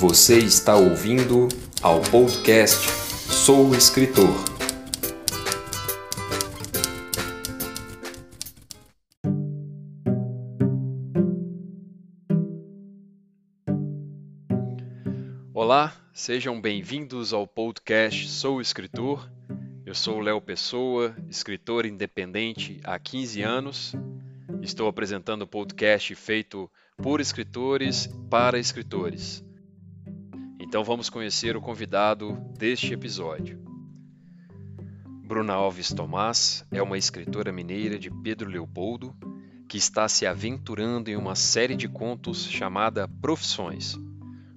Você está ouvindo ao podcast Sou Escritor. Olá, sejam bem-vindos ao podcast Sou Escritor. Eu sou Léo Pessoa, escritor independente há 15 anos. Estou apresentando o podcast feito por escritores para escritores. Então vamos conhecer o convidado deste episódio. Bruna Alves Tomás é uma escritora mineira de Pedro Leopoldo que está se aventurando em uma série de contos chamada Profissões.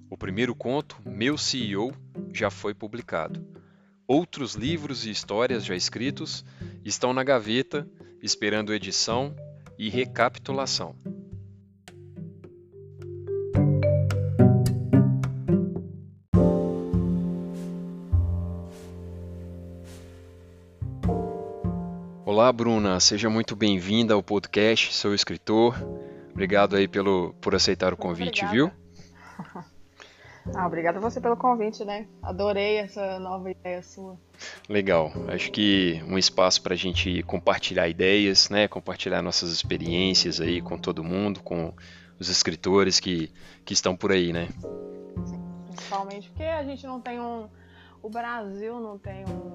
O primeiro conto, Meu CEO, já foi publicado. Outros livros e histórias já escritos estão na gaveta, esperando edição e recapitulação. Olá, Bruna, seja muito bem-vinda ao podcast Sou Escritor. Obrigado aí pelo, por aceitar o convite, viu? Ah, obrigada a você pelo convite, né? Adorei essa nova ideia sua. Legal. Acho que um espaço para a gente compartilhar ideias, né? Compartilhar nossas experiências aí com todo mundo, com os escritores que, que estão por aí, né? Principalmente porque a gente não tem um. O Brasil não tem um.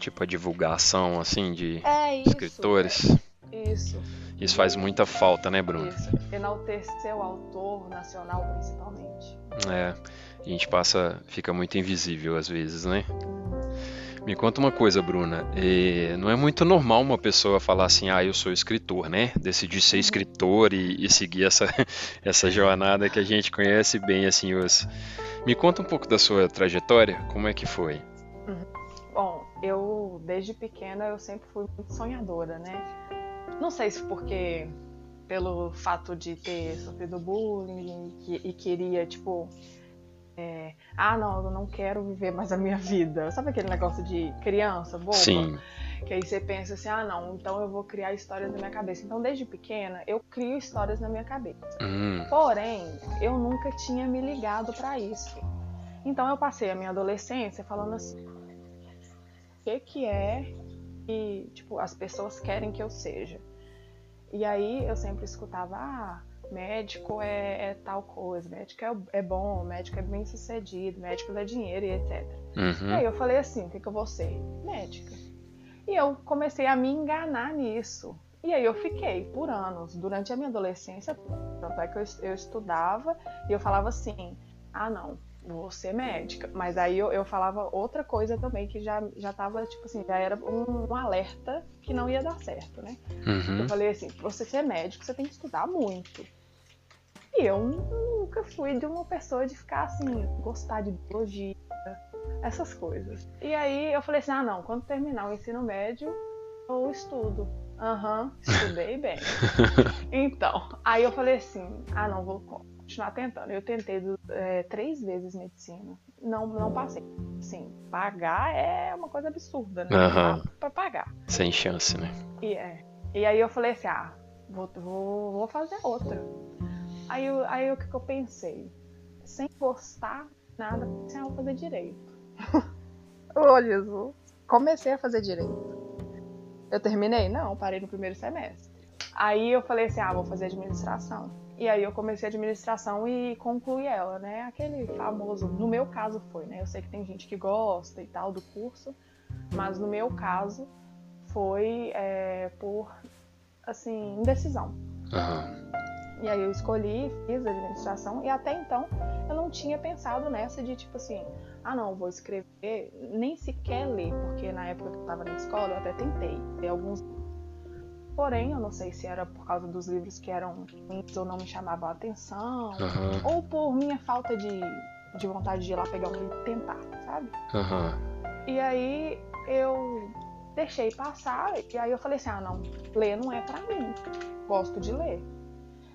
Tipo a divulgação assim de É isso. escritores. é Isso, Isso faz muita falta, né, Bruno? isso. Enaltecer o autor nacional, principalmente. É. A gente passa, fica muito invisível às vezes, né? Me conta uma coisa, Bruna. É, não é muito normal uma pessoa falar assim, ah, eu sou escritor, né? Decidir ser escritor e, e seguir essa, essa jornada que a gente conhece bem, assim, os... Me conta um pouco da sua trajetória, como é que foi? Bom, eu, desde pequena, eu sempre fui muito sonhadora, né? Não sei se porque pelo fato de ter sofrido bullying e, e queria, tipo, é, ah, não, eu não quero viver mais a minha vida. Sabe aquele negócio de criança, boba? Sim, Que aí você pensa assim, ah, não, então eu vou criar histórias na minha cabeça. Então, desde pequena, eu crio histórias na minha cabeça. hum, Porém, eu nunca tinha me ligado pra isso. Então eu passei a minha adolescência falando assim, que que é que, tipo, as pessoas querem que eu seja? E aí eu sempre escutava, ah, médico é, é tal coisa, médico é, é bom, médico é bem sucedido, médico dá dinheiro e etc. E uhum, aí eu falei assim, o que, que eu vou ser? Médica. E eu comecei a me enganar nisso. E aí eu fiquei por anos, durante a minha adolescência, tanto é que eu, eu estudava e eu falava assim, ah não, vou ser médica. Mas aí eu, eu falava outra coisa também, que já, já tava, tipo assim, já era um, um alerta que não ia dar certo, né? uhum, Eu falei assim, pra você ser médico, você tem que estudar muito. E eu nunca fui de uma pessoa de ficar assim, gostar de biologia, essas coisas. E aí eu falei assim, ah não, quando terminar o ensino médio, eu estudo. Aham, estudei bem. Então, aí eu falei assim, ah não, vou continuar tentando. Eu tentei é, três vezes medicina. Não, não passei. Assim, pagar é uma coisa absurda, né? Pra pagar. sem chance, né? E, é. e aí eu falei assim, ah, vou, vou, vou fazer outra. Aí, eu- aí o que, que eu pensei? Sem gostar nada, pensei, ah, vou fazer direito. Ô, Jesus. Comecei a fazer direito. Eu terminei? Não, parei no primeiro semestre. Aí eu falei assim, ah, vou fazer administração. E aí eu comecei administração e concluí ela, né? Aquele famoso, no meu caso foi, né? Eu sei que tem gente que gosta e tal do curso, mas no meu caso foi é, por, assim, indecisão. Aham, E aí eu escolhi, fiz administração e até então eu não tinha pensado nessa de tipo assim, ah não, vou escrever, nem sequer ler, porque na época que eu estava na escola eu até tentei ler alguns Porém, eu não sei se era por causa dos livros que eram ruins ou não me chamavam a atenção, aham, ou por minha falta de, de vontade de ir lá pegar um livro e tentar, sabe? aham, E aí eu deixei passar, e aí eu falei assim, ah não, ler não é pra mim. Gosto de ler.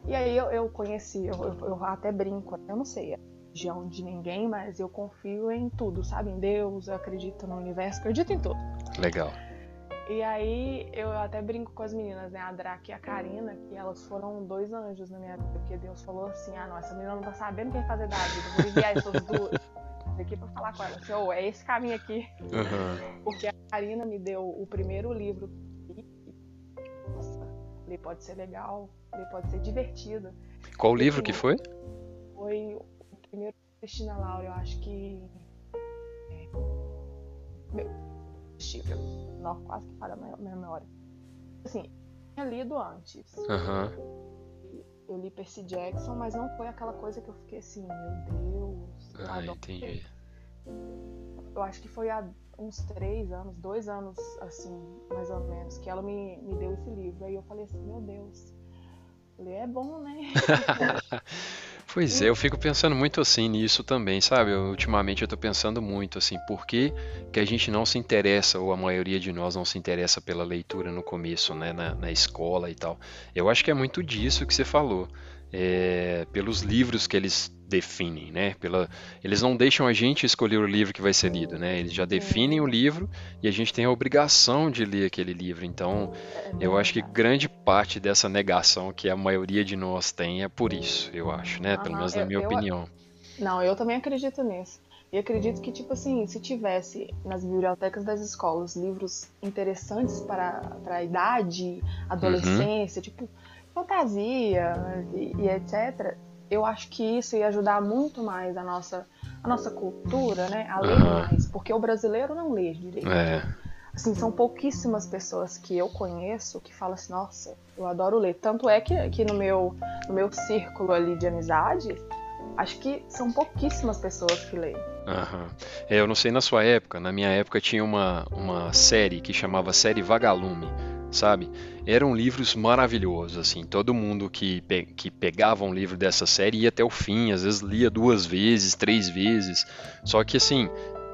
E aí eu, eu conheci, eu, eu- eu até brinco, eu não sei a religião de ninguém, mas eu confio em tudo, sabe? Em Deus, eu acredito no universo, acredito em tudo. legal. E aí eu até brinco com as meninas, né? A Drac e a Karina, que elas foram dois anjos na minha vida, porque Deus falou assim, ah não, essa menina não tá sabendo o que fazer da vida, vou enviar essas duas aqui pra falar com ela. Assim, oh, é esse caminho aqui. Uhum. Porque a Karina me deu o primeiro livro. Nossa, ele pode ser legal, ele pode ser divertido. Qual o livro que foi? Foi o primeiro Cristina Laura, eu acho que. É... Meu, Não, quase que falha a minha memória. Assim, eu tinha lido antes. Uhum. Eu li Percy Jackson, mas não foi aquela coisa que eu fiquei assim, meu Deus. Eu ah, entendi. Eu acho que foi há uns três anos, dois anos, assim, mais ou menos, que ela me, me deu esse livro. Aí eu falei assim, meu Deus, ler é bom, né? Pois é, eu fico pensando muito assim nisso também, sabe? Eu, ultimamente eu tô pensando muito assim, por que, que, a gente não se interessa, ou a maioria de nós não se interessa pela leitura no começo, né? Na, na escola e tal. Eu acho que é muito disso que você falou. É, pelos livros que eles definem, né? Pela, eles não deixam a gente escolher o livro que vai ser lido, né? Eles já definem o livro e a gente tem a obrigação de ler aquele livro. Então, eu acho que grande parte dessa negação que a maioria de nós tem é por isso, eu acho, né? Pelo menos na minha eu, opinião. Não, eu também acredito nisso. E acredito que, tipo assim, se tivesse nas bibliotecas das escolas livros interessantes para, para a idade, adolescência, uhum. tipo fantasia e, e, etc., eu acho que isso ia ajudar muito mais a nossa, a nossa cultura, né? A ler uhum. mais, porque o brasileiro não lê direito. É. Assim, são pouquíssimas pessoas que eu conheço que falam assim, nossa, eu adoro ler. Tanto é que, que no, meu, no meu círculo ali de amizade, acho que são pouquíssimas pessoas que leem. Uhum. É, eu não sei na sua época, na minha época tinha uma, uma série que chamava Série Vagalume sabe? Eram livros maravilhosos, assim. Todo mundo que, pe que pegava um livro dessa série ia até o fim, às vezes lia duas vezes, três vezes. Só que, assim,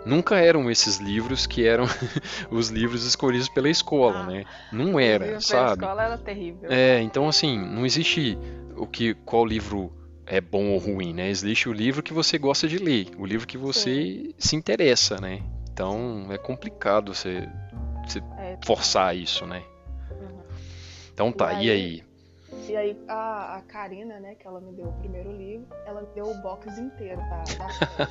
nunca eram esses livros que eram os livros escolhidos pela escola, ah, né? Não era, sabe? A escola era terrível. É, então assim, não existe o que qual livro é bom ou ruim, né? Existe o livro que você gosta de ler, o livro que você Sim. se interessa, né? Então é complicado você, você é. forçar isso, né? Então tá, e aí? E aí, e aí a, a, Karina, né, que ela me deu o primeiro livro, ela me deu o box inteiro da, da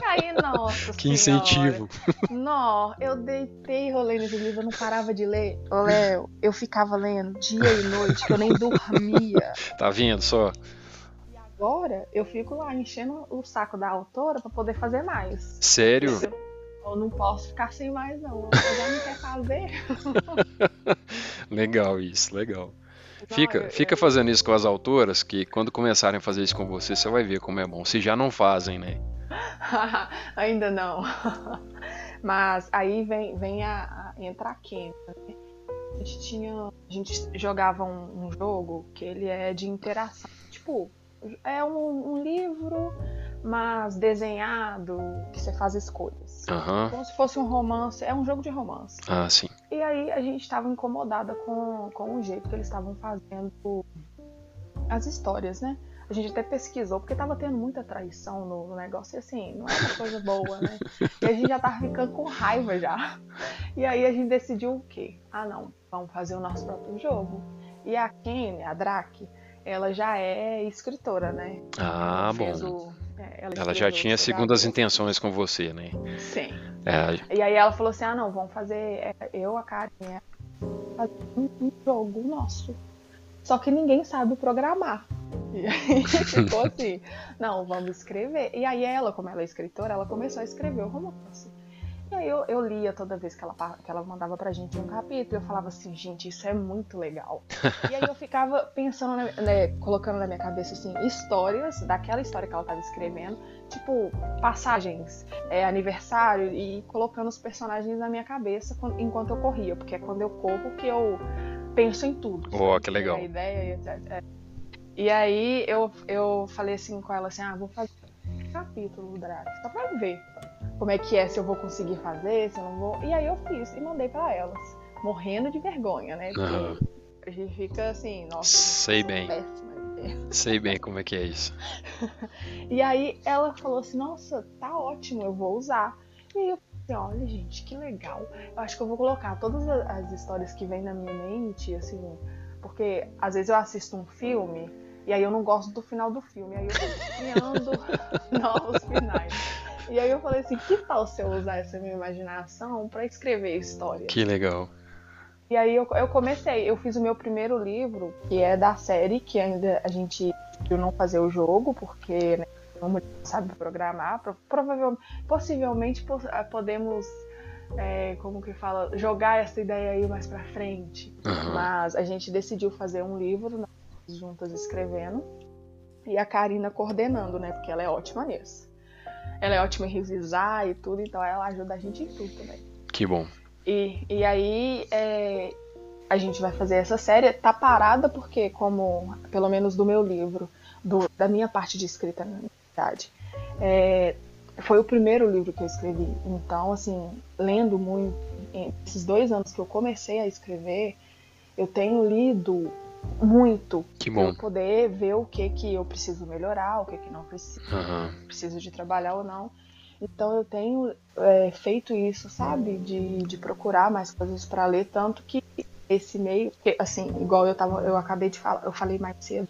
E aí, nossa Que senhora, incentivo. Não, eu deitei e rolei nesse livro, eu não parava de ler. Ô, Léo, eu ficava lendo dia e noite, que eu nem dormia. Tá vendo só? E agora eu fico lá enchendo o saco da autora para poder fazer mais. Sério? Eu não posso ficar sem mais, não. Eu já não quer fazer. legal isso, legal. Não, fica, eu, fica eu... fazendo isso com as autoras, que quando começarem a fazer isso com você, você vai ver como é bom. Se já não fazem, né? Ainda não. Mas aí vem, vem a, a entra a. Né? A gente tinha. A gente jogava um, um, jogo que ele é de interação. Tipo, é um, um livro mas desenhado, que você faz escolhas. Uhum. Como se fosse um romance, é um jogo de romance. Ah, sim. E aí a gente estava incomodada com, com o jeito que eles estavam fazendo as histórias, né? A gente até pesquisou, porque tava tendo muita traição no, no negócio, e assim, não era coisa boa, né? E a gente já tava ficando com raiva já. E aí a gente decidiu o quê? Ah, não, vamos fazer o nosso próprio jogo. E a Kenny, a Drake, ela já é escritora, né? Ah, bom. O, é, ela, ela já tinha segundas intenções com você, né? Sim. É. E aí ela falou assim: ah, não, vamos fazer. É, eu, a Karen, fazer um, um jogo nosso. Só que ninguém sabe programar. E aí ficou assim: não, vamos escrever. E aí ela, como ela é escritora, ela começou a escrever o romance. E aí eu, eu lia toda vez que ela, que ela mandava pra gente um capítulo, eu falava assim, gente, isso é muito legal. e aí eu ficava pensando, né, colocando na minha cabeça, assim, histórias daquela história que ela tava escrevendo, tipo, passagens, é, aniversário, e colocando os personagens na minha cabeça enquanto eu corria, porque é quando eu corro que eu penso em tudo. Oh, que legal. A ideia, etc. É. E aí eu, eu falei assim com ela assim, ah, vou fazer um capítulo do Drax, só pra ver como é que é, se eu vou conseguir fazer, se eu não vou. E aí eu fiz e mandei para elas, morrendo de vergonha, né? Porque uhum. a gente fica assim, nossa, sei bem. Péssima. Sei bem como é que é isso. e aí ela falou assim, nossa, tá ótimo, eu vou usar. E eu assim, olha, gente, que legal. Eu acho que eu vou colocar todas as histórias que vêm na minha mente, assim, porque às vezes eu assisto um filme e aí eu não gosto do final do filme, aí eu tô criando novos finais. E aí eu falei assim, que tal se eu usar essa minha imaginação para escrever histórias? Que legal. E aí eu, eu comecei, eu fiz o meu primeiro livro, que é da série, que ainda a gente decidiu não fazer o jogo, porque né, não sabe programar. Provavelmente, possivelmente ah, podemos, é, como que fala, jogar essa ideia aí mais pra frente. Uhum. Mas a gente decidiu fazer um livro, nós juntas escrevendo, e a Karina coordenando, né? Porque ela é ótima nisso. Ela é ótima em revisar e tudo, então ela ajuda a gente em tudo também. Que bom. E, e aí é, a gente vai fazer essa série. Tá parada porque, como, pelo menos do meu livro, do, da minha parte de escrita, na verdade, é, foi o primeiro livro que eu escrevi. Então, assim, lendo muito, esses dois anos que eu comecei a escrever, eu tenho lido muito que bom. pra poder ver o que que eu preciso melhorar, o que que não preciso, uhum. preciso de trabalhar ou não. Então eu tenho é, feito isso, sabe? De, de procurar mais coisas para ler, tanto que esse meio, assim, igual eu tava, eu acabei de falar, eu falei mais cedo,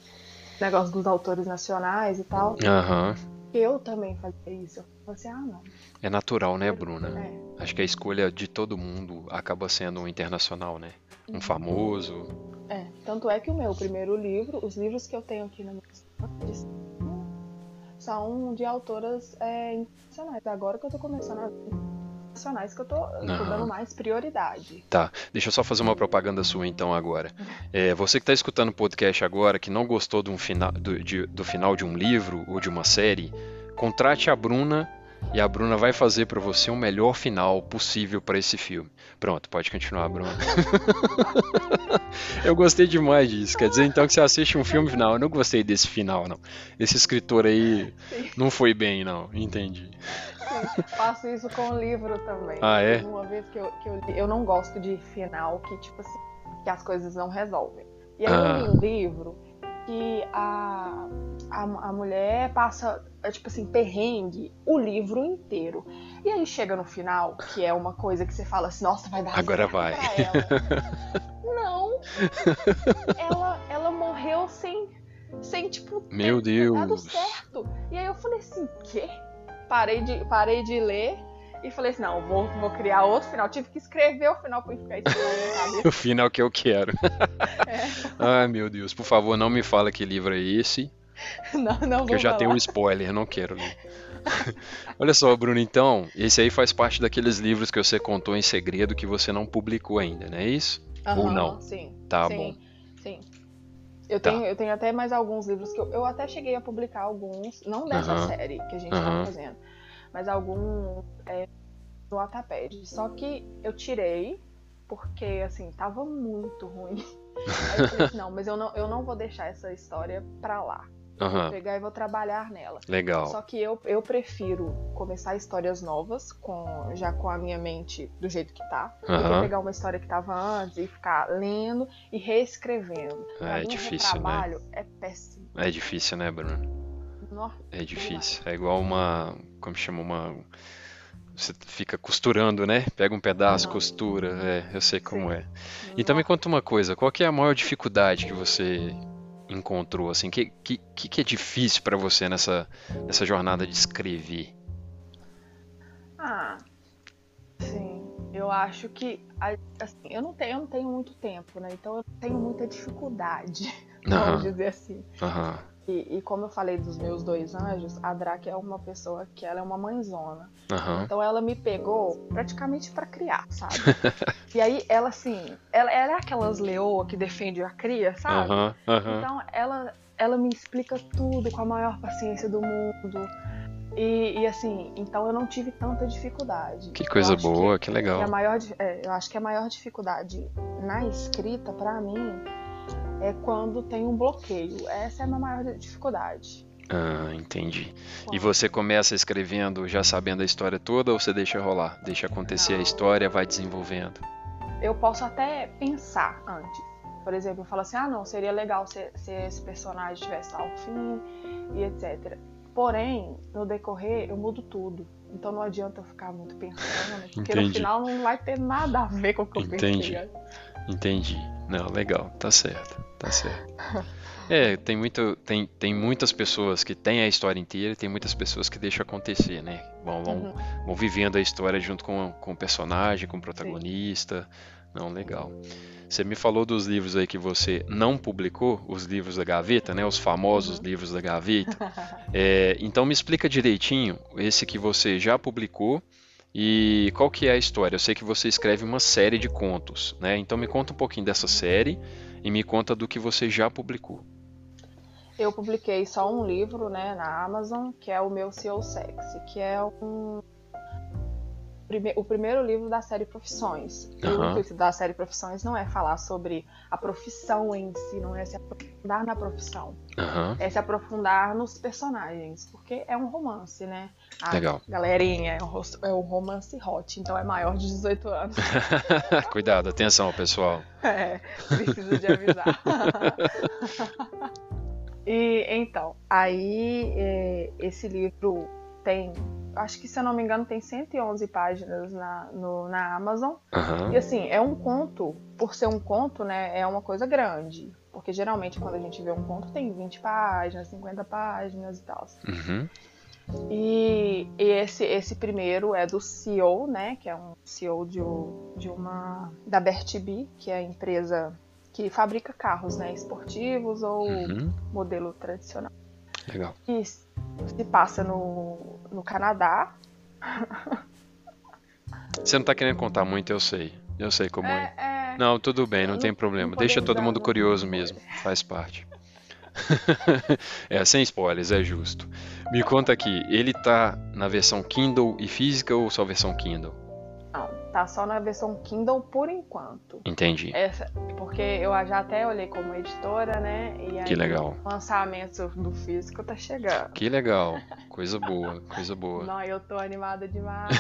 negócio dos autores nacionais e tal. Uhum. Eu também fazia isso. Eu falei assim, ah, não. É natural, né, Bruna? É. Acho que a escolha de todo mundo acaba sendo um internacional, né? Um uhum. famoso. Tanto é que o meu primeiro livro, os livros que eu tenho aqui na minha são de autoras é, internacionais. Agora que eu tô começando a nacionais que eu tô, eu tô dando mais prioridade. Tá, deixa eu só fazer uma propaganda sua então agora. É, você que está escutando o podcast agora, que não gostou um final, do, de, do final de um livro ou de uma série, contrate a Bruna e a Bruna vai fazer para você o melhor final possível para esse filme. Pronto, pode continuar, Bruna. eu gostei demais disso. Quer dizer então que você assiste um filme final. Eu não gostei desse final, não. Esse escritor aí não foi bem, não. Entendi. Sim, faço isso com o livro também. Ah, é? Uma vez que eu, que eu, eu não gosto de final que, tipo assim, que as coisas não resolvem. E aí ah. eu li um livro que a, a, a mulher passa, é, tipo assim, perrengue o livro inteiro. E aí chega no final, que é uma coisa que você fala assim, nossa, vai dar Agora vai. Não. ela, ela morreu sem, sem tipo, Meu ter Deus. dado certo. E aí eu falei assim, quê? Parei de, parei de ler e falei assim, não, vou, vou criar outro final. Tive que escrever o final pra ficar isso O final que eu quero. É. Ai, meu Deus, por favor, não me fala que livro é esse. Não, não Que eu já falar. tenho um spoiler, não quero ler. Olha só, Bruno, então, esse aí faz parte daqueles livros que você contou em segredo que você não publicou ainda, não é isso? Uhum, Ou não? Sim. Tá sim, bom. Sim. Eu, tá. tenho, eu tenho até mais alguns livros que eu, eu até cheguei a publicar alguns, não dessa uhum. série que a gente uhum. tá fazendo, mas alguns é, no Wattpad. Só que eu tirei porque, assim, tava muito ruim. Aí eu falei assim, não, mas eu não, eu não vou deixar essa história pra lá. Uhum. Vou pegar e vou trabalhar nela. Legal. Só que eu, eu prefiro começar histórias novas, com já com a minha mente do jeito que tá. Uhum. Do que pegar uma história que tava antes e ficar lendo e reescrevendo. É, é difícil, trabalho né? é péssimo. É difícil, né, Bruno? Nossa, é difícil. É igual uma. Como chama? Uma. Você fica costurando, né? Pega um pedaço, uhum. costura. É, eu sei como Sim. é. E também conta uma coisa: qual é a maior dificuldade que você encontrou? Assim, que que, que é difícil para você nessa, nessa jornada de escrever? Ah, sim. Eu acho que assim, eu não tenho, eu não tenho muito tempo, né? Então eu tenho muita dificuldade, uhum. vamos dizer assim. Uhum. E, e, como eu falei dos meus dois anjos, a Drake é uma pessoa que ela é uma mãezona. Uhum. Então ela me pegou praticamente para criar, sabe? e aí ela assim, ela, ela, é aquelas leoa que defende a cria, sabe? Uhum. Uhum. Então ela, ela me explica tudo com a maior paciência do mundo. E, e assim, então eu não tive tanta dificuldade. Que coisa boa, que, que legal. Que a maior, é, eu acho que a maior dificuldade na escrita, para mim, é quando tem um bloqueio. Essa é a minha maior dificuldade. Ah, entendi. E você começa escrevendo já sabendo a história toda ou você deixa rolar? Deixa acontecer Não. a história, vai desenvolvendo? Eu posso até pensar antes. Por exemplo, eu falo assim: ah, não, seria legal se, se esse personagem tivesse tal fim e etc. Porém, no decorrer, eu mudo tudo. Então não adianta eu ficar muito pensando, né? Porque Entendi. no final não vai ter nada a ver com o que eu Entendi. pensei. Entendi. Não, legal, tá certo, tá certo. É, tem, muito, tem, tem muitas pessoas que têm a história inteira e tem muitas pessoas que deixam acontecer, né? Vão, vão, uhum. vão vivendo a história junto com, com o personagem, com o protagonista. Sim. Não, legal. Você me falou dos livros aí que você não publicou, os livros da gaveta, né? Os famosos uhum. livros da gaveta. É, então me explica direitinho esse que você já publicou e qual que é a história. Eu sei que você escreve uma série de contos, né? Então me conta um pouquinho dessa série e me conta do que você já publicou. Eu publiquei só um livro, né, na Amazon, que é o meu CEO Sexy, que é um o primeiro livro da série Profissões. Uhum. O intuito da série Profissões não é falar sobre a profissão em si, não é se aprofundar na profissão. Uhum. É se aprofundar nos personagens, porque é um romance, né? A Legal. galerinha é um romance hot, então é maior de 18 anos. Cuidado, atenção, pessoal. É, preciso de avisar. e então, aí é, esse livro tem, acho que se eu não me engano, tem 111 páginas na, no, na Amazon. Uhum. E assim, é um conto, por ser um conto, né, é uma coisa grande. Porque geralmente quando a gente vê um conto tem 20 páginas, 50 páginas e tal. Uhum. E, e, esse, esse primeiro é do CEO, né, que é um CEO de, de uma da Bertibi, que é a empresa que fabrica carros, né, esportivos ou uhum. modelo tradicional. Legal. E se passa no, no Canadá. Você não tá querendo contar muito, eu sei. Eu sei como é. é. Não, tudo bem, não, não tem problema. Não Deixa todo mundo curioso mesmo. Faz parte. é, sem spoilers, é justo. Me conta aqui, ele tá na versão Kindle e física ou só versão Kindle? Tá só na versão Kindle por enquanto. Entendi. Essa, porque eu já até olhei como editora, né? E aí que legal. o lançamento do físico tá chegando. Que legal. Coisa boa, coisa boa. Não, eu tô animada demais.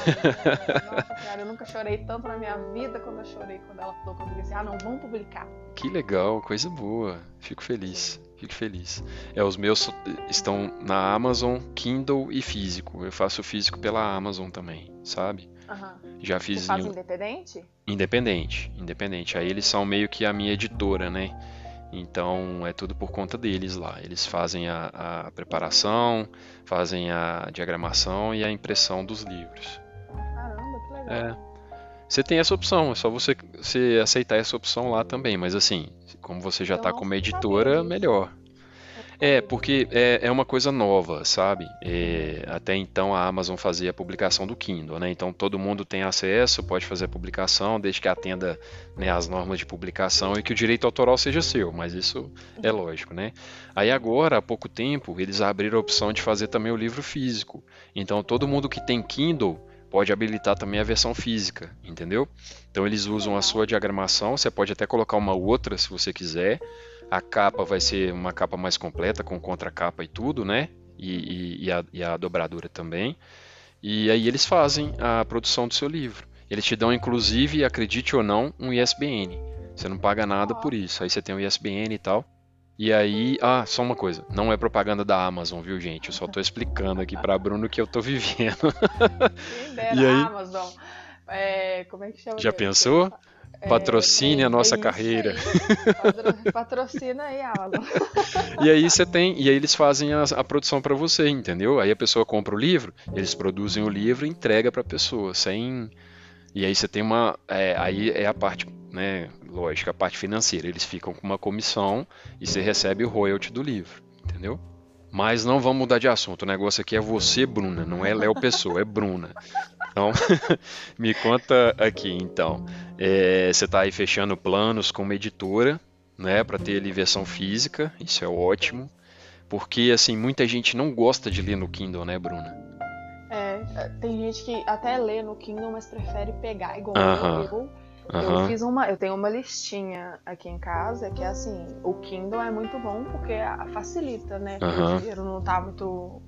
Nossa, cara, eu nunca chorei tanto na minha vida quando eu chorei quando ela falou comigo assim: ah, não, vamos publicar. Que legal, coisa boa. Fico feliz. Fico feliz. É, os meus estão na Amazon, Kindle e físico. Eu faço físico pela Amazon também, sabe? Uhum. Já fiz. Você faz independente? Independente, independente. Aí eles são meio que a minha editora, né? Então é tudo por conta deles lá. Eles fazem a, a preparação, fazem a diagramação e a impressão dos livros. Caramba, que legal. É. Você tem essa opção, é só você, você aceitar essa opção lá também. Mas assim, como você já está como editora, melhor. É, porque é, é uma coisa nova, sabe? É, até então a Amazon fazia a publicação do Kindle, né? Então todo mundo tem acesso, pode fazer a publicação, desde que atenda né, as normas de publicação e que o direito autoral seja seu, mas isso é lógico, né? Aí agora, há pouco tempo, eles abriram a opção de fazer também o livro físico. Então todo mundo que tem Kindle pode habilitar também a versão física, entendeu? Então eles usam a sua diagramação, você pode até colocar uma outra se você quiser. A capa vai ser uma capa mais completa, com contracapa e tudo, né? E, e, e, a, e a dobradura também. E aí eles fazem a produção do seu livro. Eles te dão, inclusive, acredite ou não, um ISBN. Você não paga nada por isso. Aí você tem um ISBN e tal. E aí, ah, só uma coisa, não é propaganda da Amazon, viu, gente? Eu só tô explicando aqui para Bruno que eu tô vivendo. Quem dera, e aí, Amazon. É, como é que chama? Já pensou? Patrocine é, a nossa carreira. Aí. Patrocina aí, Amazon. e aí você tem, e aí eles fazem a, a produção para você, entendeu? Aí a pessoa compra o livro, eles produzem o livro e entrega para a pessoa, sem e aí você tem uma, é, aí é a parte né, lógico, a parte financeira. Eles ficam com uma comissão e você recebe o royalty do livro, entendeu? Mas não vamos mudar de assunto. O negócio aqui é você, Bruna, não é Léo Pessoa, é Bruna. Então, me conta aqui, então. É, você está aí fechando planos com uma editora, né, para ter ali versão física, isso é ótimo. Porque, assim, muita gente não gosta de ler no Kindle, né, Bruna? É, tem gente que até lê no Kindle, mas prefere pegar igual uh -huh. eu Uhum. Eu fiz uma, eu tenho uma listinha aqui em casa que é assim, o Kindle é muito bom porque facilita, né? Porque uhum. o dinheiro não tá muito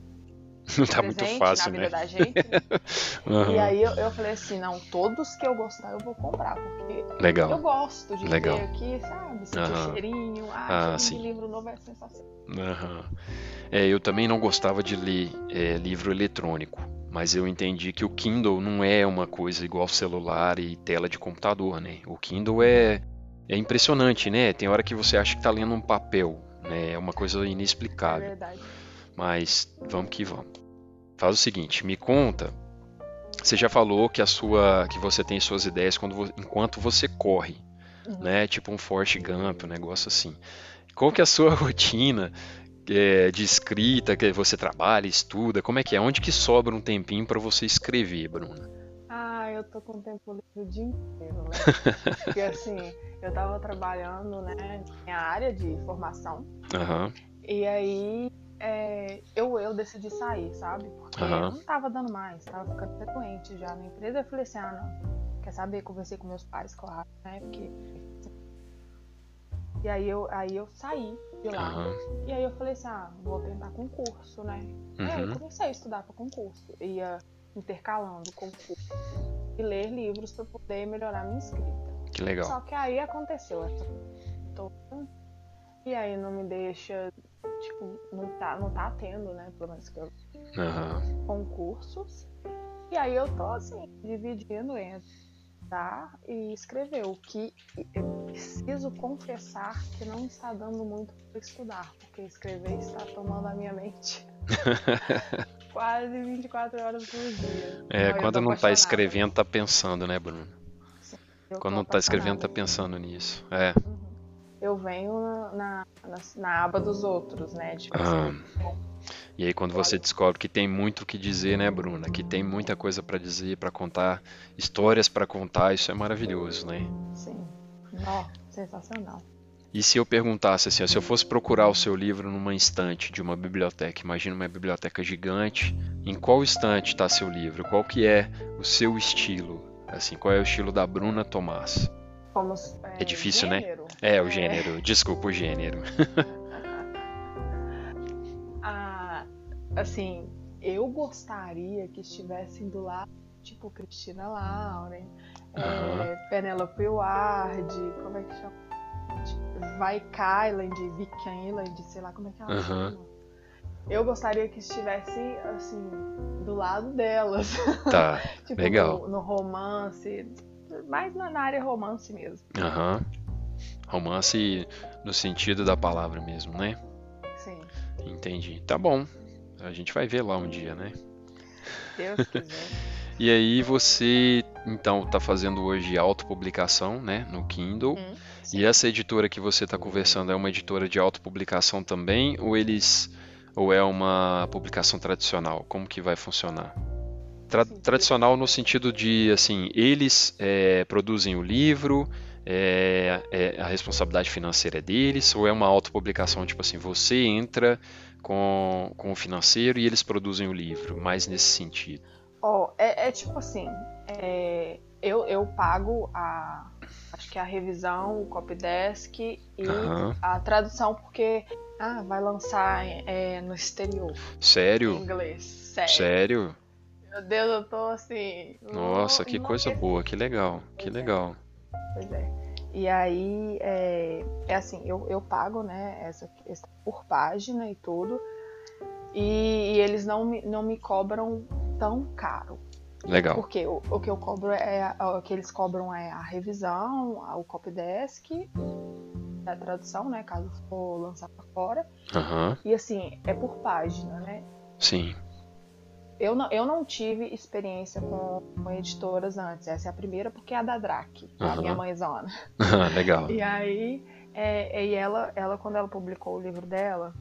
não tá muito fácil, na vida né? da gente. uhum. E aí eu, eu, falei assim, não, todos que eu gostar eu vou comprar, porque Legal. eu gosto de Legal. ter aqui, sabe, sentir uhum. cheirinho, ah, ah sim. livro novo é sensacional. É, eu também não gostava de ler é, livro eletrônico mas eu entendi que o Kindle não é uma coisa igual celular e tela de computador, né? O Kindle é, é impressionante, né? Tem hora que você acha que está lendo um papel, né? É uma coisa inexplicável. É verdade. Mas vamos que vamos. Faz o seguinte, me conta. Você já falou que a sua, que você tem suas ideias quando, enquanto você corre, uhum. né? Tipo um Forrest Gump, um negócio assim. Qual que é a sua rotina é, de escrita que você trabalha, estuda? Como é que é? Onde que sobra um tempinho para você escrever, Bruna? Ah, eu tô com tempo livre o dia inteiro, né? Porque assim, eu tava trabalhando, né, minha área de formação. Uhum. E aí é, eu, eu decidi sair, sabe? Porque uhum. não tava dando mais, tava ficando frequente já na empresa. Eu falei assim, ah, não, quer saber? Conversei com meus pais, claro, né? Porque e aí eu, aí eu saí de lá. Uhum. E aí eu falei assim, ah, vou tentar concurso, né? Uhum. Aí eu comecei a estudar para concurso. Ia intercalando concurso e ler livros para poder melhorar minha escrita. Que legal. Só que aí aconteceu essa e aí não me deixa, tipo, não tá, não tá tendo, né? Pelo menos que eu uhum. concursos. E aí eu tô assim, dividindo entre estudar e escrever. O que eu preciso confessar que não está dando muito para estudar, porque escrever está tomando a minha mente. Quase 24 horas por dia. É, então, quando não está escrevendo, está pensando, né, Bruno? Sim, quando não está escrevendo, está pensando nisso. É. Uhum. Eu venho na, na, na, aba dos outros, né? Tipo, ah. assim, e aí quando você descobre que tem muito o que dizer, né, Bruna? Que tem muita coisa para dizer, para contar, histórias para contar, isso é maravilhoso, né? Sim. Ó, sensacional. E se eu perguntasse assim, se eu fosse procurar o seu livro numa estante de uma biblioteca, imagina uma biblioteca gigante, em qual estante está seu livro? Qual que é o seu estilo? Assim, qual é o estilo da Bruna Tomás? Como, é, é difícil, né? gênero? né? É, o é. gênero. Desculpa o gênero. assim, eu gostaria que estivessem do lado, tipo, Cristina Lauren, uhum. é, Penelope Ward, como é que chama? Vic Island, Vic Island, sei lá como é que ela uhum. chama. Eu gostaria que estivesse, assim, do lado delas. Tá, tipo, legal. No, no, romance, mais na área romance mesmo. Aham. Uhum. Romance no sentido da palavra mesmo, né? Sim. Entendi. Tá bom. A gente vai ver lá um dia, né? Deus quiser. e aí você, então, está fazendo hoje autopublicação, né, no Kindle. Hum, e essa editora que você está conversando é uma editora de autopublicação também, ou eles, ou é uma publicação tradicional? Como que vai funcionar? Tra tradicional no sentido de, assim, eles é, produzem o livro, é, é, a responsabilidade financeira é deles, ou é uma autopublicação, tipo assim, você entra com, com o financeiro e eles produzem o livro, mais nesse sentido? Oh, é, é tipo assim, é, eu, eu pago a acho que a revisão, o copydesk e uhum. a tradução, porque ah, vai lançar é, no exterior. Sério? Em inglês. Sério. Sério? Meu Deus, eu tô assim. Nossa, que coisa boa, que legal, que legal. Pois é. E aí, é, é assim, eu, eu pago, né, essa, essa, por página e tudo, e, e, eles não me, não me cobram tão caro. Legal. Porque o, o que eu cobro é, o que eles cobram é a revisão, o copydesk, a tradução, né, caso for lançar para fora. Uhum. E assim, é por página, né? Sim. Eu não, eu não tive experiência com, com, editoras antes. Essa é a primeira, porque é a da Drac, uhum. a minha mãezona. Legal. E aí, é, e ela, ela, quando ela publicou o livro dela,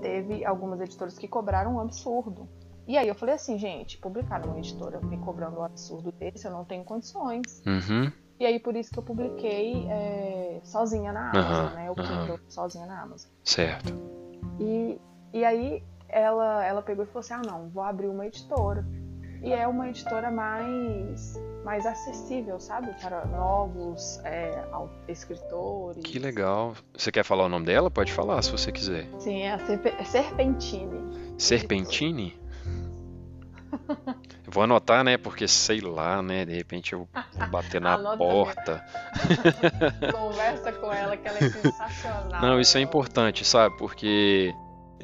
teve algumas editoras que cobraram um absurdo. E aí eu falei assim, gente, publicar uma editora me cobrando um absurdo desse, eu não tenho condições. Uhum. E aí por isso que eu publiquei é, sozinha na Amazon, uhum. né? O Kindle sozinha na Amazon. Certo. E, e aí ela, ela pegou e falou assim: ah, não, vou abrir uma editora. E é uma editora mais, mais acessível, sabe? Para novos é, escritores. Que legal. Você quer falar o nome dela? Pode falar, se você quiser. Sim, é a é Serpentine. Serpentine? Vou anotar, né? Porque sei lá, né? De repente eu vou bater na porta. Conversa com ela, que ela é sensacional. Não, isso é importante, sabe? Porque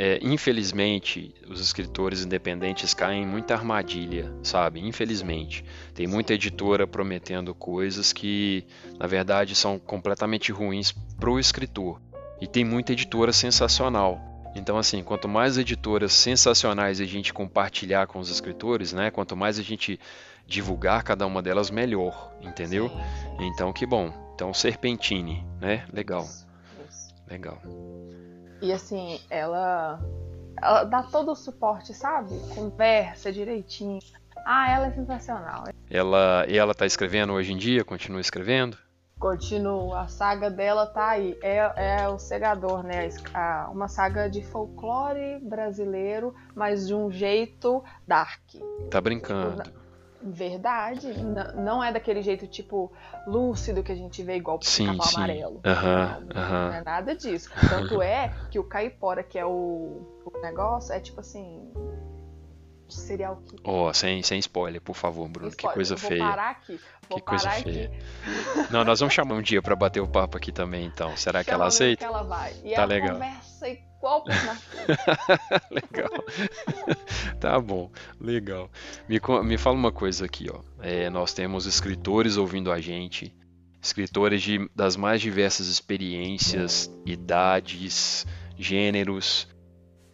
é, infelizmente, os escritores independentes caem em muita armadilha, sabe? Infelizmente. Tem muita editora prometendo coisas que, na verdade, são completamente ruins para o escritor. E tem muita editora sensacional. Então, assim, quanto mais editoras sensacionais a gente compartilhar com os escritores, né? Quanto mais a gente divulgar cada uma delas, melhor, entendeu? Então, que bom. Então, Serpentine, né? Legal. Legal. E assim, ela, ela dá todo o suporte, sabe? Conversa direitinho. Ah, ela é sensacional. Ela, e ela tá escrevendo hoje em dia? Continua escrevendo? Continua. A saga dela tá aí. É, é o Segador, né? Uma saga de folclore brasileiro, mas de um jeito dark. Tá brincando. Verdade. Não é daquele jeito, tipo, lúcido que a gente vê igual o sim, sim. amarelo. Uhum, não, uhum. não é nada disso. Tanto é que o caipora, que é o, o negócio, é tipo assim. Serial killer. Oh, sem, sem spoiler, por favor, Bruno. Spoiler. Que coisa vou feia. Parar aqui. Vou que coisa feia. Não, nós vamos chamar um dia para bater o papo aqui também, então. Será Chama que ela aceita? Que ela vai. E tá legal. conversa igual Legal. tá bom, legal. Me, me fala uma coisa aqui, ó. É, nós temos escritores ouvindo a gente, escritores de, das mais diversas experiências, idades, gêneros.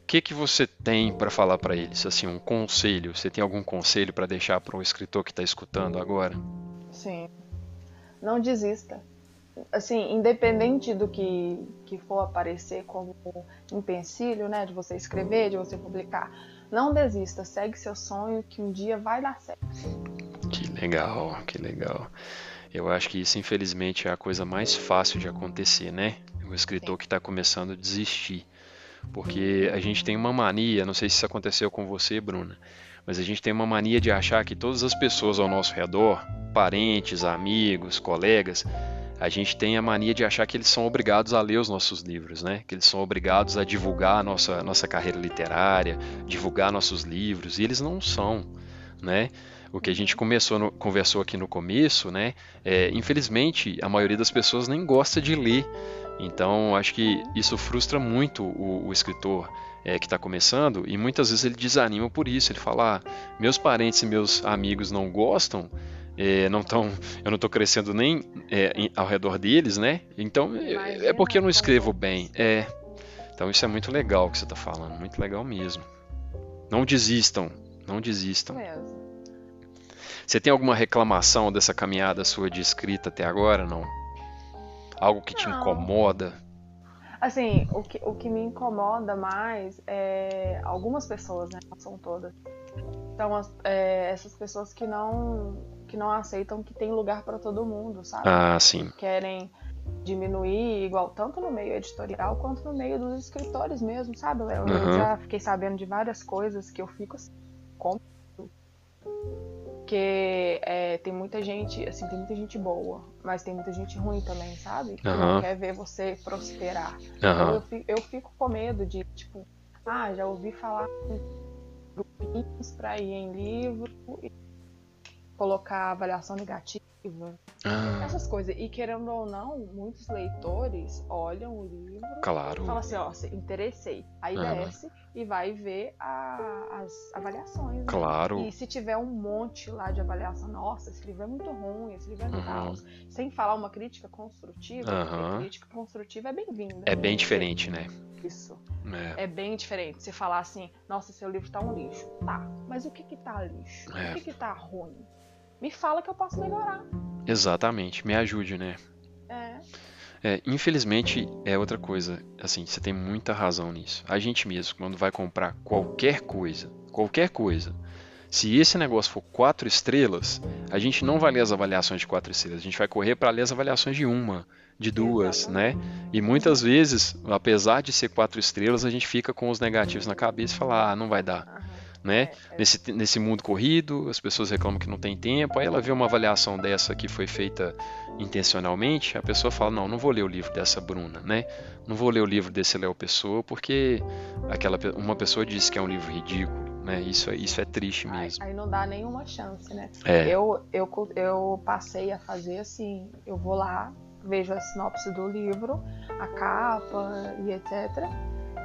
O que, que você tem para falar para eles? Assim, um conselho. Você tem algum conselho para deixar para um escritor que está escutando agora? Sim. Não desista assim, independente do que, que for aparecer como empecilho, né, de você escrever, de você publicar, não desista, segue seu sonho que um dia vai dar certo. Que legal, que legal. Eu acho que isso, infelizmente, é a coisa mais fácil de acontecer, né? O escritor Sim. que está começando a desistir. Porque a gente tem uma mania, não sei se isso aconteceu com você, Bruna, mas a gente tem uma mania de achar que todas as pessoas ao nosso redor, parentes, amigos, colegas, a gente tem a mania de achar que eles são obrigados a ler os nossos livros, né? Que eles são obrigados a divulgar a nossa, nossa carreira literária, divulgar nossos livros, e eles não são, né? O que a gente começou no, conversou aqui no começo, né? É, infelizmente, a maioria das pessoas nem gosta de ler. Então, acho que isso frustra muito o, o escritor é, que está começando e muitas vezes ele desanima por isso. Ele fala: ah, meus parentes e meus amigos não gostam, é, não tão, eu não estou crescendo nem é, ao redor deles, né? Então é, é porque eu não escrevo bem. É, então isso é muito legal que você está falando, muito legal mesmo. Não desistam, não desistam. Você tem alguma reclamação dessa caminhada sua de escrita até agora, não? Algo que te incomoda? Assim, o que, o que me incomoda mais é algumas pessoas, né? Não são todas. Então, é, essas pessoas que não que não aceitam que tem lugar para todo mundo, sabe? Ah, sim. Querem diminuir igual tanto no meio editorial quanto no meio dos escritores mesmo, sabe, Léo? Uhum. Eu já fiquei sabendo de várias coisas que eu fico assim, como porque é, tem muita gente, assim, tem muita gente boa, mas tem muita gente ruim também, sabe? Que uhum. não quer ver você prosperar. Uhum. Então eu fico, eu fico com medo de, tipo, ah, já ouvi falar grupinhos para ir em livro e colocar avaliação negativa, ah. essas coisas. E querendo ou não, muitos leitores olham o livro claro. e falam assim, ó, interessei. Aí ah. desce e vai ver a, as avaliações. Né? Claro. E se tiver um monte lá de avaliação, nossa, esse livro é muito ruim, esse livro é uhum. tal. Sem falar uma crítica construtiva, uhum. crítica construtiva é bem-vinda. É bem diferente, né? Isso. É. é. bem diferente. Você falar assim, nossa, seu livro tá um lixo. Tá, mas o que que tá lixo? É. O que que tá ruim? Me fala que eu posso melhorar. Exatamente, me ajude, né? É. É, infelizmente é outra coisa. Assim, você tem muita razão nisso. A gente mesmo, quando vai comprar qualquer coisa, qualquer coisa, se esse negócio for quatro estrelas, a gente não vai ler as avaliações de quatro estrelas. A gente vai correr para ler as avaliações de uma, de duas, Exatamente. né? E muitas vezes, apesar de ser quatro estrelas, a gente fica com os negativos na cabeça e fala, ah, não vai dar né? É, é. Nesse, nesse mundo corrido, as pessoas reclamam que não tem tempo, aí ela vê uma avaliação dessa que foi feita intencionalmente, a pessoa fala, não, não vou ler o livro dessa Bruna, né? Não vou ler o livro desse Léo Pessoa, porque aquela, uma pessoa disse que é um livro ridículo, né? Isso, é, isso é triste mesmo. Aí, aí não dá nenhuma chance, né? É. Eu, eu, eu passei a fazer assim, eu vou lá, vejo a sinopse do livro, a capa e etc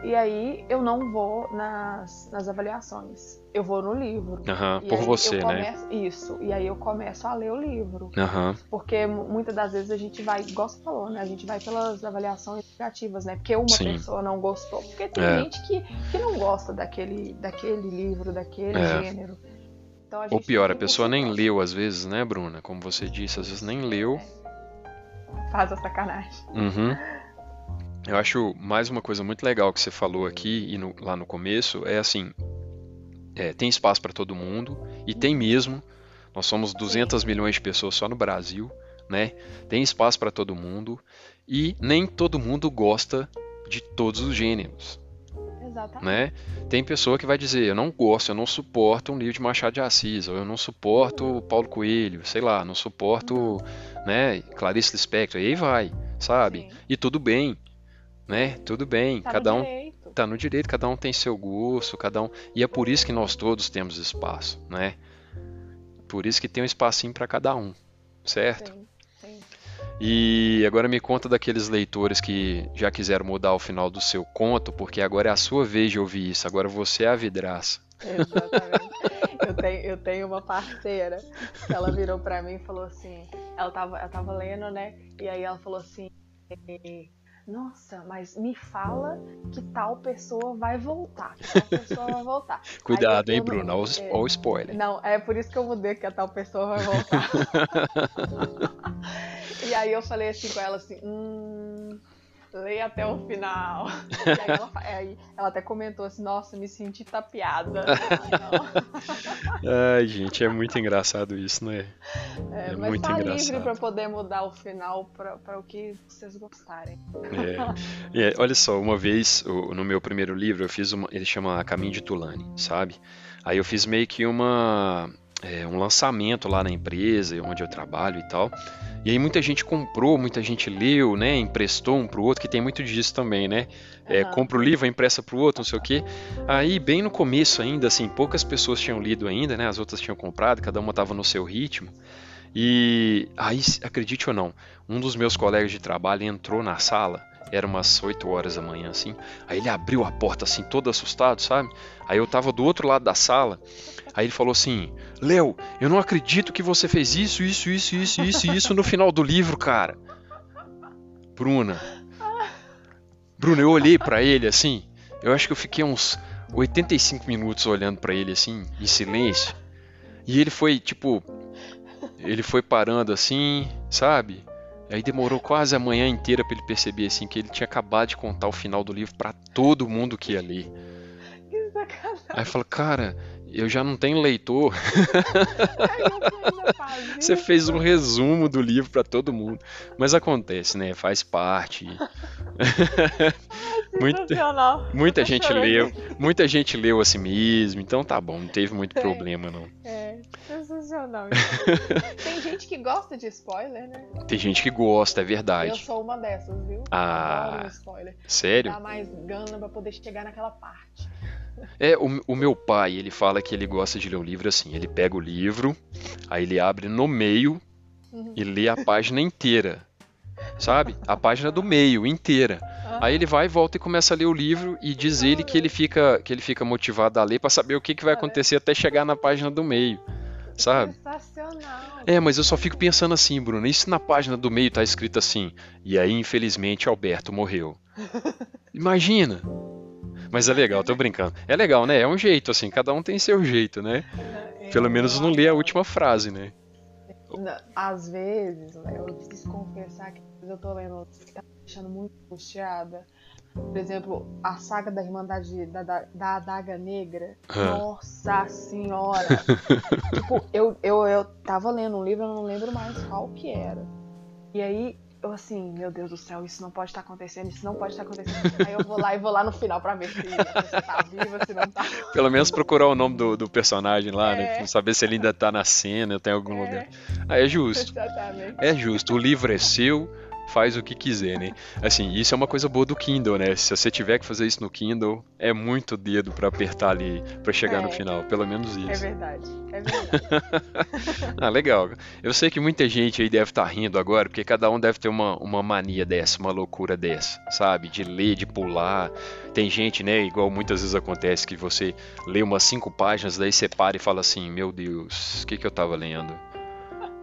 E aí eu não vou nas, nas avaliações. Eu vou no livro. Uhum, por você, né? começo- Isso. E aí eu começo a ler o livro. Aham, Porque mu- muitas das vezes a gente vai, igual você falou, né? A gente vai pelas avaliações negativas, né? Porque uma Sim. pessoa não gostou. Porque tem É. gente que, que não gosta daquele, daquele livro, daquele É. gênero. Então, a Ou pior, a pessoa nem buscar. leu às vezes, né, Bruna? Como você disse, às vezes nem leu. Faz a sacanagem. Uhum. Eu acho mais uma coisa muito legal que você falou aqui e no- lá no começo é assim, é, tem espaço para todo mundo e tem mesmo. Nós somos 200 milhões de pessoas só no Brasil, né? Tem espaço para todo mundo e nem todo mundo gosta de todos os gêneros, Exatamente. né? Tem pessoa que vai dizer, eu não gosto, eu não suporto um livro de Machado de Assis, ou eu não suporto Paulo Coelho, sei lá, não suporto, né, Clarice Lispector, e aí vai, sabe? Sim. E tudo bem, né? Tudo bem, Tá cada um direito. tá no direito, cada um tem seu gosto, cada um, e é por isso que nós todos temos espaço, né? Por isso que tem um espacinho para cada um, certo? Sim, sim. E agora me conta daqueles leitores que já quiseram mudar o final do seu conto, porque agora é a sua vez de ouvir isso, agora você é a vidraça. Exatamente. eu, tenho, eu tenho uma parceira que ela virou pra mim e falou assim: ela tava, ela tava lendo, né? E aí ela falou assim: "Eh, Nossa, mas me fala que tal pessoa vai voltar. Que tal pessoa vai voltar. Cuidado, hein, Bruno? não- Olha o- é, olha o spoiler. Não, é por isso que eu mudei que a tal pessoa vai voltar. e aí eu falei assim com ela assim, hum, leia até o final. Aí ela, aí ela até comentou assim, nossa, me senti tapeada. Ai, gente, é muito engraçado isso, né? É, É mas muito tá livre engraçado. pra poder mudar o final pra, pra o que vocês gostarem. É. É, olha só, uma vez no meu primeiro livro eu fiz uma, ele chama Caminho de Tulane, sabe? Aí eu fiz meio que uma é, um lançamento lá na empresa onde eu trabalho e tal. E aí muita gente comprou, muita gente leu, né? Emprestou um pro outro, que tem muito disso também, né? É, Aham. compra o livro, empresta pro outro, não sei o quê. Aí, bem no começo ainda, assim, poucas pessoas tinham lido ainda, né? As outras tinham comprado, cada uma estava no seu ritmo. E aí, acredite ou não, um dos meus colegas de trabalho entrou na sala, era umas 8 horas da manhã, assim. Aí ele abriu a porta, assim, todo assustado, sabe? Aí eu tava do outro lado da sala. Aí ele falou assim: Léo, eu não acredito que você fez isso, isso, isso, isso, isso isso no final do livro, cara. Bruna. Bruna, eu olhei pra ele assim. Eu acho que eu fiquei uns 85 minutos olhando pra ele assim, em silêncio. E ele foi, tipo. Ele foi parando assim, sabe? Aí demorou quase a manhã inteira pra ele perceber assim que ele tinha acabado de contar o final do livro pra todo mundo que ia ler. Que sacanagem. Aí fala, cara, eu já não tenho leitor. Você fez um resumo do livro pra todo mundo. Mas acontece, né? Faz parte. Muita, Sensacional. muita Eu gente leu, muita gente leu a si mesmo, então tá bom, não teve muito Tem. problema não. É, sensacional. então. Tem gente que gosta de spoiler, né? Tem gente que gosta, é Eu verdade. sou uma dessas, viu? Ah. Spoiler. Sério? Dá mais gana pra poder chegar naquela parte. É, o, o meu pai, ele fala que ele gosta de ler o livro assim, ele pega o livro, aí ele abre no meio Uhum. e lê a página inteira. Sabe? A página do meio inteira. Aí ele vai, volta e começa a ler o livro e diz ele que ele fica, que ele fica motivado a ler pra saber o que, que vai acontecer até chegar na página do meio, sabe? Sensacional. É, mas eu só fico pensando assim, Bruno, e se na página do meio tá escrito assim, e aí infelizmente Alberto morreu? Imagina! Mas é legal, tô brincando. É legal, né? É um jeito, assim, cada um tem seu jeito, né? Pelo menos não lê a última frase, né? Na- Às vezes, né, eu preciso confessar que eu tô lendo que tá me deixando muito angustiada. Por exemplo, a saga da Irmandade da, da, da Adaga Negra. Ah. Nossa senhora! tipo, eu, eu, eu tava lendo um livro, eu não lembro mais qual que era. E aí, eu assim, meu Deus do céu, isso não pode estar acontecendo, isso não pode estar acontecendo. aí eu vou lá e vou lá no final pra ver se pessoa tá viva, se não tá. Pelo menos procurar o nome do, do personagem lá, né? É. Pra saber se ele ainda tá na cena, tem algum É. lugar. Ah, é justo. Exatamente. É justo. O livro é seu, faz o que quiser, né? Assim, isso é uma coisa boa do Kindle, né? Se você tiver que fazer isso no Kindle, é muito dedo para apertar ali para chegar é, no final, pelo menos isso. É verdade, é verdade. ah, legal. Eu sei que muita gente aí deve estar tá rindo agora, porque cada um deve ter uma, uma mania dessa, uma loucura dessa, sabe? De ler, de pular. Tem gente, né, igual muitas vezes acontece, que você lê umas cinco páginas, daí você para e fala assim, meu Deus, o que, que eu tava lendo?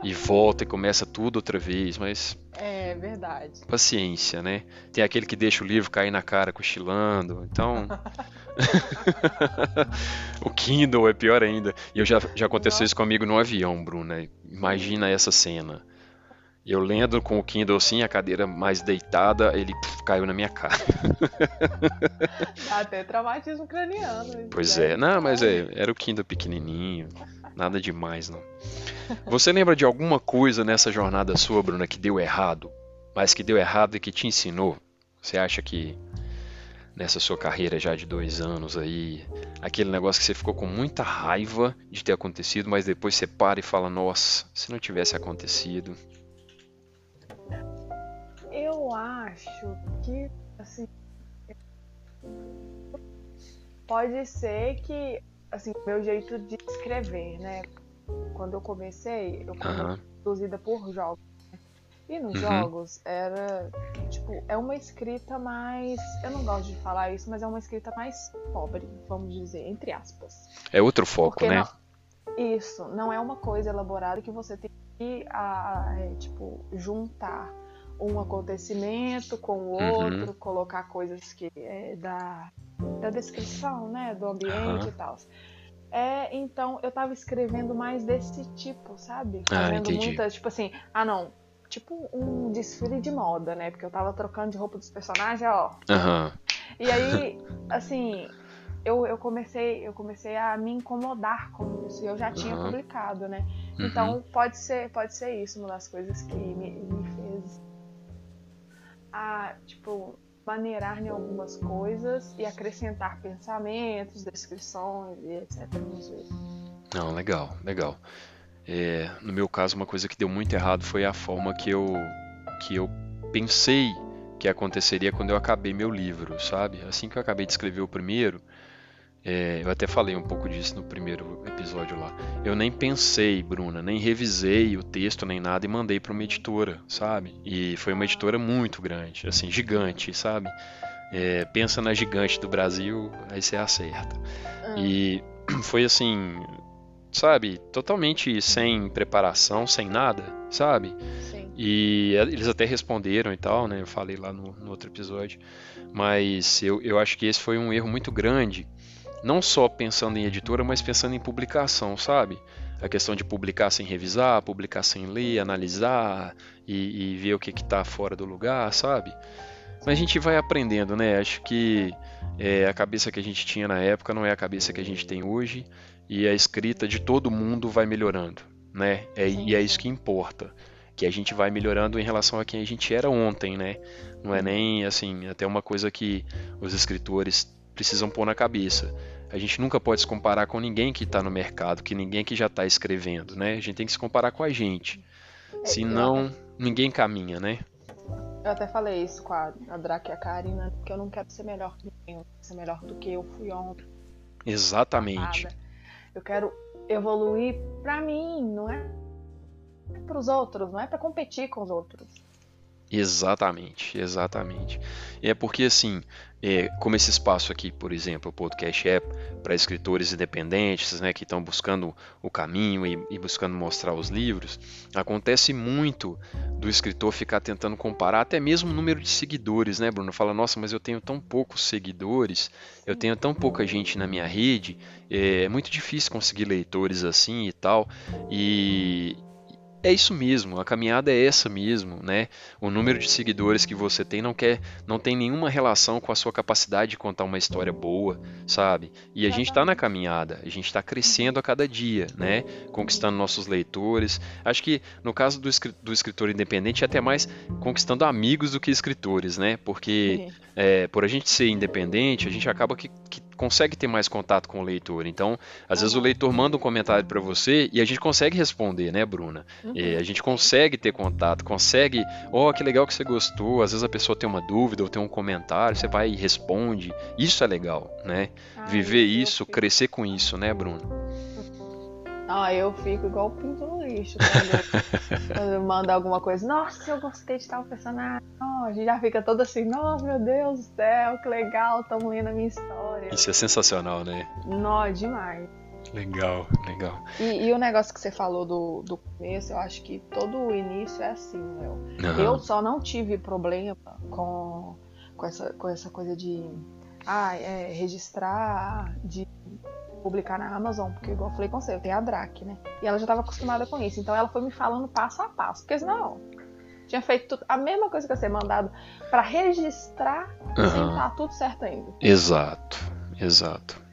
E volta e começa tudo outra vez, mas. É verdade. Paciência, né? Tem aquele que deixa o livro cair na cara cochilando, então. o Kindle é pior ainda. E eu já, já aconteceu isso comigo no avião, Bruna. Imagina essa cena. Eu lendo com o Kindle assim, a cadeira mais deitada, ele pff, caiu na minha cara. Até traumatismo craniano. Pois é, não, mas é, era o Kindle pequenininho, nada demais não. Você lembra de alguma coisa nessa jornada sua, Bruna, que deu errado, mas que deu errado e que te ensinou? Você acha que nessa sua carreira já de dois anos aí, aquele negócio que você ficou com muita raiva de ter acontecido, mas depois você para e fala, nossa, se não tivesse acontecido, eu acho que, assim, pode ser que, assim, meu jeito de escrever, né? Quando eu comecei, eu comecei uhum. produzida por jogos. Né? E nos uhum. jogos era, tipo, é uma escrita mais. Eu não gosto de falar isso, mas é uma escrita mais pobre, vamos dizer, entre aspas. É outro foco, Porque né? Não, isso, não é uma coisa elaborada que você tem que, a, a, é, tipo, juntar um acontecimento com o uhum. outro, uhum. colocar coisas que é da, da descrição, né, do ambiente uhum. e tal. É, então eu tava escrevendo mais desse tipo, sabe? Ah, Fazendo ah, muitas, tipo assim, ah não, tipo um desfile de moda, né? Porque eu tava trocando de roupa dos personagens, ó. Uhum. E aí, assim, eu, eu comecei eu comecei a me incomodar com isso. E eu já tinha uhum. publicado, né? Então pode ser pode ser isso uma das coisas que me, me fez a, tipo, maneirar em algumas coisas e acrescentar pensamentos, descrições e etc. Não, legal, legal. É, no meu caso, uma coisa que deu muito errado foi a forma que eu, que eu pensei que aconteceria quando eu acabei meu livro, sabe? Assim que eu acabei de escrever o primeiro, é, eu até falei um pouco disso no primeiro episódio lá. Eu nem pensei, Bruna, nem revisei o texto nem nada e mandei para uma editora, sabe? E foi uma editora muito grande, assim, gigante, sabe? É, pensa na gigante do Brasil, aí você acerta. Uhum. E foi assim, sabe? Totalmente sem preparação, sem nada, sabe? Sim. E eles até responderam e tal, né? Eu falei lá no, no outro episódio. Mas eu, eu acho que esse foi um erro muito grande não só pensando em editora, mas pensando em publicação, sabe? A questão de publicar sem revisar, publicar sem ler, analisar e, e ver o que está fora do lugar, sabe? Mas a gente vai aprendendo, né? Acho que é, a cabeça que a gente tinha na época não é a cabeça que a gente tem hoje e a escrita de todo mundo vai melhorando, né? É, e é isso que importa, que a gente vai melhorando em relação a quem a gente era ontem, né? Não é nem assim até uma coisa que os escritores precisam pôr na cabeça. A gente nunca pode se comparar com ninguém que está no mercado, que ninguém que já está escrevendo, né? A gente tem que se comparar com a gente. É, Senão, ninguém caminha, né? Eu até falei isso com a, a Drac e a Karina, que eu não quero ser melhor que ninguém, ser melhor do que eu fui ontem. Exatamente. Eu quero evoluir para mim, não é para os outros, não é para competir com os outros. Exatamente, exatamente. É porque assim, é, como esse espaço aqui, por exemplo, o podcast é para escritores independentes, né, que estão buscando o caminho e, e, buscando mostrar os livros, acontece muito do escritor ficar tentando comparar até mesmo o número de seguidores, né, Bruno? Fala, nossa, mas eu tenho tão poucos seguidores, eu tenho tão pouca gente na minha rede, é, é muito difícil conseguir leitores assim e tal, e, é isso mesmo, a caminhada é essa mesmo, né? O número de seguidores que você tem não quer, não tem nenhuma relação com a sua capacidade de contar uma história boa, sabe? E a gente está na caminhada, a gente está crescendo a cada dia, né? Conquistando nossos leitores. Acho que no caso do, do escritor independente é até mais conquistando amigos do que escritores, né? Porque é, por a gente ser independente, a gente acaba que, que consegue ter mais contato com o leitor. Então, às vezes o leitor manda um comentário para você e a gente consegue responder, né, Bruna? Uhum. a gente consegue ter contato, consegue, ó, oh, que legal que você gostou. Às vezes a pessoa tem uma dúvida ou tem um comentário, você vai e responde. Isso é legal, né? Ai, Viver isso, crescer com isso, né, Bruna? Ah, eu fico igual o pinto no lixo quando, quando manda alguma coisa. Nossa, eu gostei de tal personagem. Oh, a gente já fica todo assim, nossa, meu Deus do céu, que legal, estão lendo a minha história. Isso é sensacional, né? Nó, demais. Legal, legal. E, e, o negócio que você falou do, do começo, eu acho que todo o início é assim, meu. Uhum. Eu só não tive problema com, com, essa, com essa coisa de ah, é, registrar, de publicar na Amazon, porque igual eu falei com você, eu tenho a Drac, né? E ela já estava acostumada com isso, então ela foi me falando passo a passo, porque senão tinha feito tudo, a mesma coisa que eu ser mandado para registrar uhum. sem estar tudo certo ainda. Exato, exato.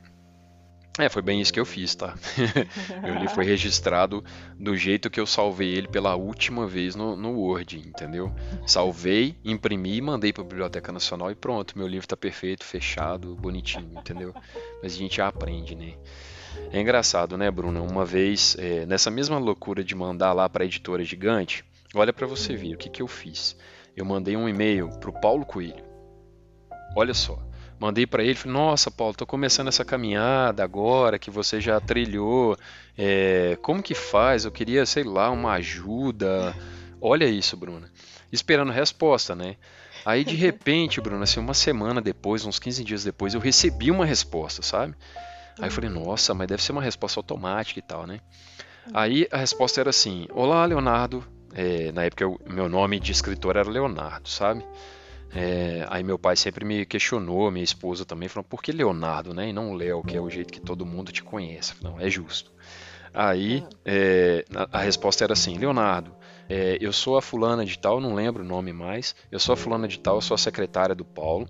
É, foi bem isso que eu fiz, tá? ele foi registrado do jeito que eu salvei ele pela última vez no, no Word, entendeu? Salvei, imprimi, mandei para a Biblioteca Nacional e pronto, meu livro tá perfeito, fechado, bonitinho, entendeu? Mas a gente aprende, né? É engraçado, né, Bruna? Uma vez, é, nessa mesma loucura de mandar lá para a editora gigante, olha para você ver o que, que eu fiz. Eu mandei um e-mail para o Paulo Coelho. Olha só. Mandei para ele, falei, nossa, Paulo, estou começando essa caminhada agora que você já trilhou. É, como que faz? Eu queria, sei lá, uma ajuda. Olha isso, Bruna. Esperando resposta, né? Aí de repente, Bruna, assim, uma semana depois, uns 15 dias depois, eu recebi uma resposta, sabe? Aí eu falei, nossa, mas deve ser uma resposta automática e tal, né? Aí a resposta era assim: Olá, Leonardo. É, na época, o meu nome de escritor era Leonardo, sabe? É, aí meu pai sempre me questionou, minha esposa também, falou, por que Leonardo, né? E não Léo, que é o jeito que todo mundo te conhece. Não, é justo. Aí é, a, a, resposta era assim, Leonardo, é, eu sou a fulana de tal, não lembro o nome mais, eu sou a fulana de tal, eu sou a secretária do Paulo.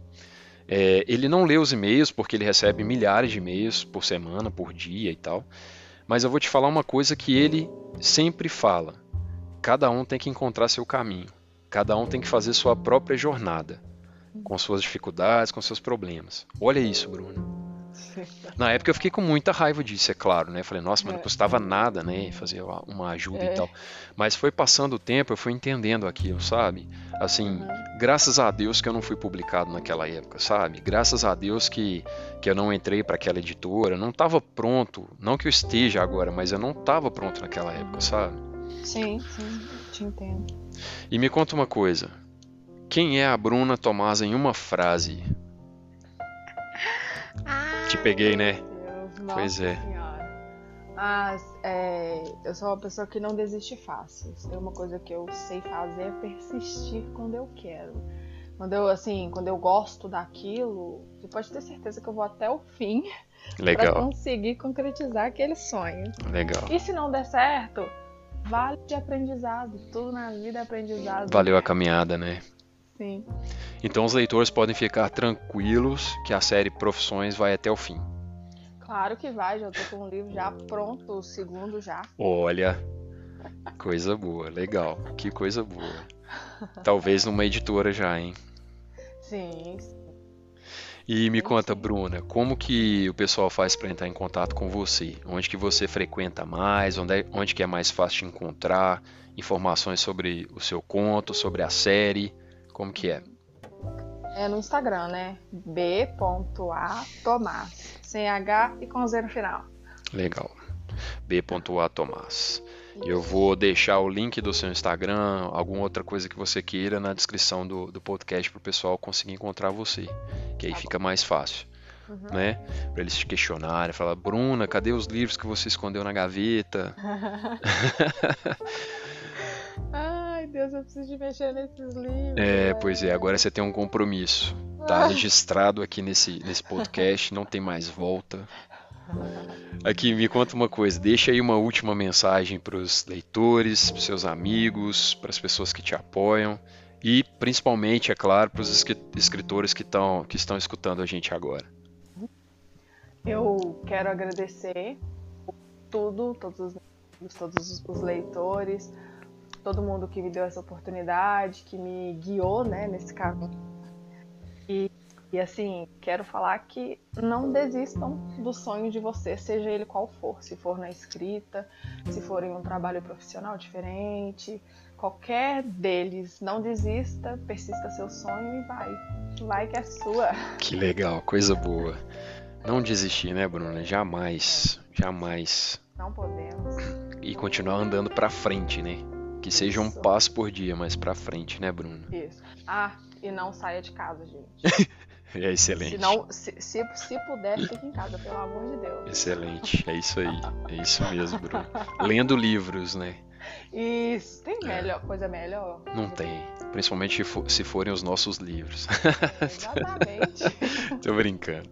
É, ele não lê os e-mails porque ele recebe milhares de e-mails por semana, por dia e tal. Mas eu vou te falar uma coisa que ele sempre fala: cada um tem que encontrar seu caminho. Cada um tem que fazer sua própria jornada, com suas dificuldades, com seus problemas. Olha isso, Bruno. Na época eu fiquei com muita raiva disso, é claro, né? Falei, nossa, mas não é. custava nada, né? Fazer uma ajuda é. e tal. Mas foi passando o tempo, eu fui entendendo aquilo, sabe? Assim, uhum. graças a Deus que eu não fui publicado naquela época, sabe? Graças a Deus que, que eu não entrei para aquela editora, não estava pronto, não que eu esteja agora, mas eu não estava pronto naquela época, sabe? Sim, sim, te entendo. E me conta uma coisa. Quem é a Bruna Tomás em uma frase? Ai, Te peguei, né? Deus, pois é. Mas é, eu sou uma pessoa que não desiste fácil. É uma coisa que eu sei fazer é persistir quando eu quero. Quando eu assim, quando eu gosto daquilo, você pode ter certeza que eu vou até o fim para conseguir concretizar aquele sonho. Legal. E se não der certo, vale de aprendizado. Tudo na vida é aprendizado. Valeu a caminhada, né? Sim. Então os leitores podem ficar tranquilos que a série Profissões vai até o fim. Claro que vai, já tô com o livro já pronto, o segundo já. Olha, coisa boa, legal, que coisa boa. Talvez numa editora já, hein? Sim, sim. E me conta, Bruna, como que o pessoal faz para entrar em contato com você? Onde que você frequenta mais? Onde, é, onde que é mais fácil de encontrar informações sobre o seu conto, sobre a série? Como que é? É no Instagram, né? b.atomás, sem H e com Z no final. Legal. b.atomás. Eu vou deixar o link do seu Instagram, alguma outra coisa que você queira na descrição do, do podcast para o pessoal conseguir encontrar você, que aí tá fica mais fácil. Uhum. Né? Para eles te questionarem, falar, Bruna, cadê os livros que você escondeu na gaveta? Ai, Deus, eu preciso de mexer nesses livros. É, pois é, agora você tem um compromisso. Tá registrado aqui nesse, nesse podcast, não tem mais volta. Aqui, me conta uma coisa, deixa aí uma última mensagem para os leitores, para seus amigos, para as pessoas que te apoiam e principalmente, é claro, para os escritores que, tão, que estão escutando a gente agora. Eu quero agradecer tudo, todos os, todos os leitores, todo mundo que me deu essa oportunidade, que me guiou né, nesse caminho. E E assim, quero falar que não desistam do sonho de você, seja ele qual for. Se for na escrita, se for em um trabalho profissional diferente, qualquer deles, não desista, persista seu sonho e vai. Vai que é sua. Que legal, coisa boa. Não desistir, né, Bruna? Jamais, jamais. Não podemos. E continuar andando para frente, né? Que seja um passo por dia, mas para frente, né, Bruna? Isso. Ah, e não saia de casa, gente. É excelente. Se, não, se, se, se, puder, fique em casa, pelo amor de Deus. Excelente, é isso aí. É isso mesmo, Bruno. Lendo livros, né? Isso, tem é. melhor, é. coisa melhor? Não tem. Principalmente se forem os nossos livros. Exatamente. Tô brincando.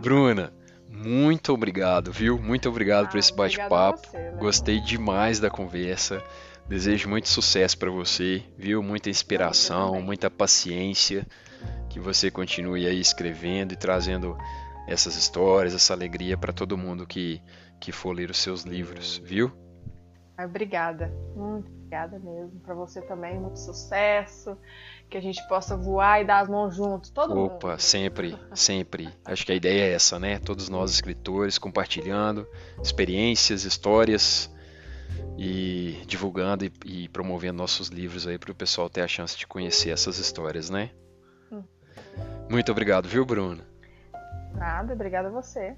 Bruna, muito obrigado, viu? Muito obrigado ah, por esse bate-papo. Né? Gostei demais da conversa. Desejo muito sucesso para você, viu? Muita inspiração, muita paciência que você continue aí escrevendo e trazendo essas histórias, essa alegria para todo mundo que, que for ler os seus livros, viu? Obrigada, muito obrigada mesmo. Para você também, muito sucesso. Que a gente possa voar e dar as mãos juntos, todo Opa, mundo. Opa, sempre, sempre. Acho que a ideia é essa, né? Todos nós escritores compartilhando experiências, histórias e divulgando e, e promovendo nossos livros aí para o pessoal ter a chance de conhecer essas histórias, né? Muito obrigado, viu, Bruno? Nada, obrigada a você.